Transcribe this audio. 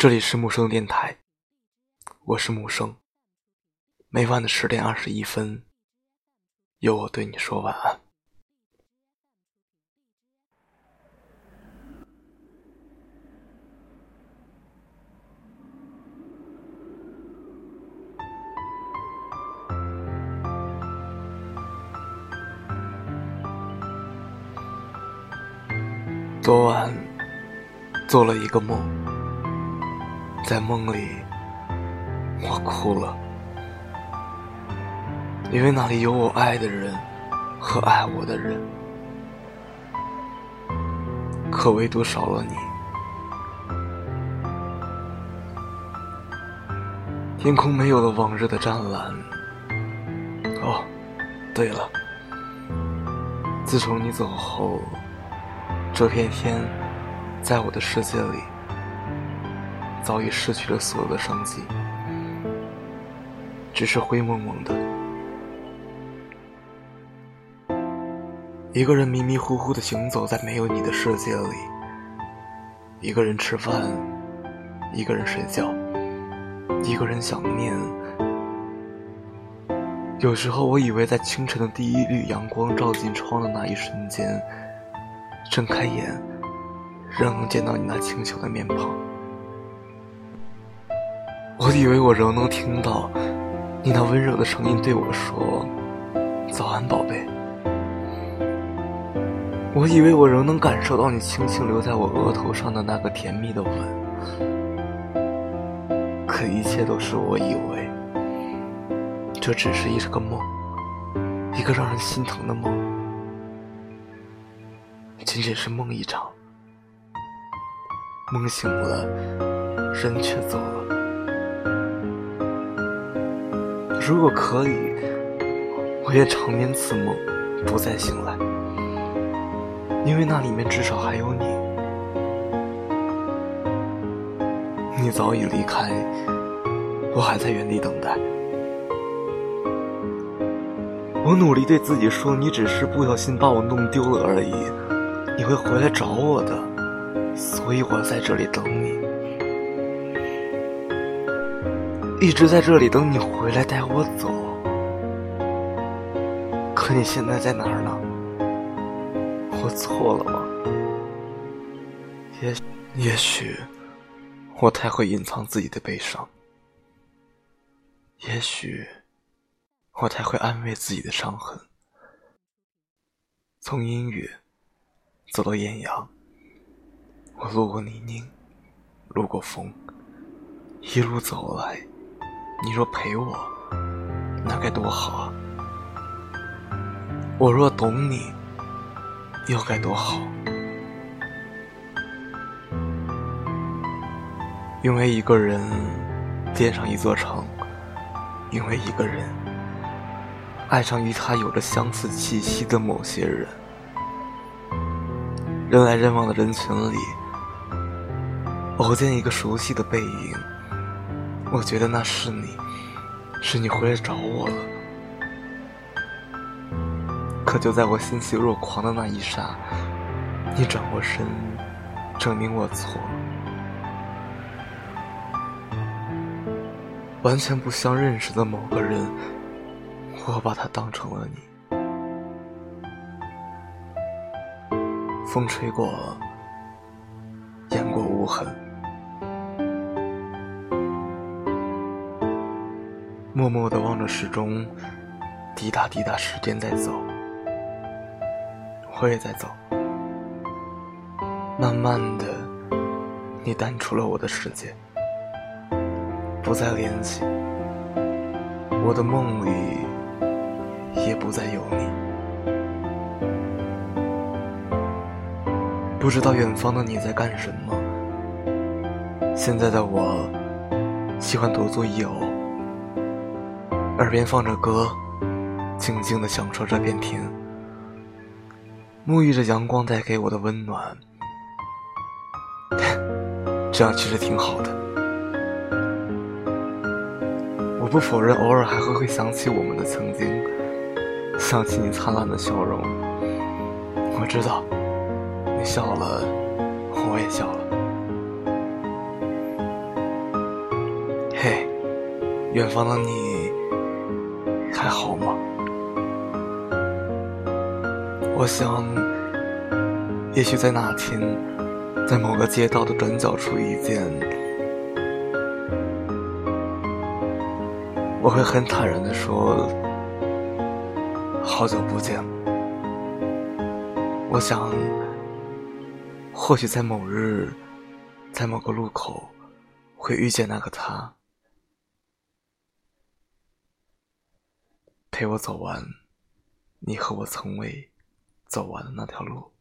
这里是木生电台，我是木生。每晚的十点二十一分，由我对你说晚安。昨晚做了一个梦，在梦里我哭了，因为那里有我爱的人和爱我的人，可唯独少了你。天空没有了往日的湛蓝。哦，对了，自从你走后。这片天，在我的世界里，早已失去了所有的生机，只是灰蒙蒙的。一个人迷迷糊糊的行走在没有你的世界里，一个人吃饭，一个人睡觉，一个人想念。有时候，我以为在清晨的第一缕阳光照进窗的那一瞬间。睁开眼，仍能见到你那清秀的面庞。我以为我仍能听到你那温柔的声音对我说：“早安，宝贝。”我以为我仍能感受到你轻轻留在我额头上的那个甜蜜的吻。可一切都是我以为，这只是一个梦，一个让人心疼的梦。仅仅是梦一场，梦醒了，人却走了。如果可以，我愿长眠此梦，不再醒来，因为那里面至少还有你。你早已离开，我还在原地等待。我努力对自己说，你只是不小心把我弄丢了而已。你会回来找我的，所以我在这里等你，一直在这里等你回来带我走。可你现在在哪儿呢？我错了吗？也也许我太会隐藏自己的悲伤，也许我太会安慰自己的伤痕。从阴雨。走到艳阳，我路过泥泞，路过风，一路走来，你若陪我，那该多好啊！我若懂你，又该多好。因为一个人建上一座城，因为一个人爱上与他有着相似气息的某些人。人来人往的人群里，偶见一个熟悉的背影，我觉得那是你，是你回来找我了。可就在我欣喜若狂的那一刹，你转过身，证明我错了。完全不相认识的某个人，我把他当成了你。风吹过，雁过无痕。默默的望着时钟，滴答滴答，时间在走，我也在走。慢慢的，你淡出了我的世界，不再联系，我的梦里也不再有你。不知道远方的你在干什么。现在的我，喜欢独坐一偶，耳边放着歌，静静的享受这片天，沐浴着阳光带给我的温暖。这样其实挺好的。我不否认，偶尔还会会想起我们的曾经，想起你灿烂的笑容。我知道。你笑了，我也笑了。嘿，远方的你还好吗？我想，也许在哪天，在某个街道的转角处遇见，我会很坦然的说：“好久不见。”我想，或许在某日，在某个路口，会遇见那个他，陪我走完你和我从未走完的那条路。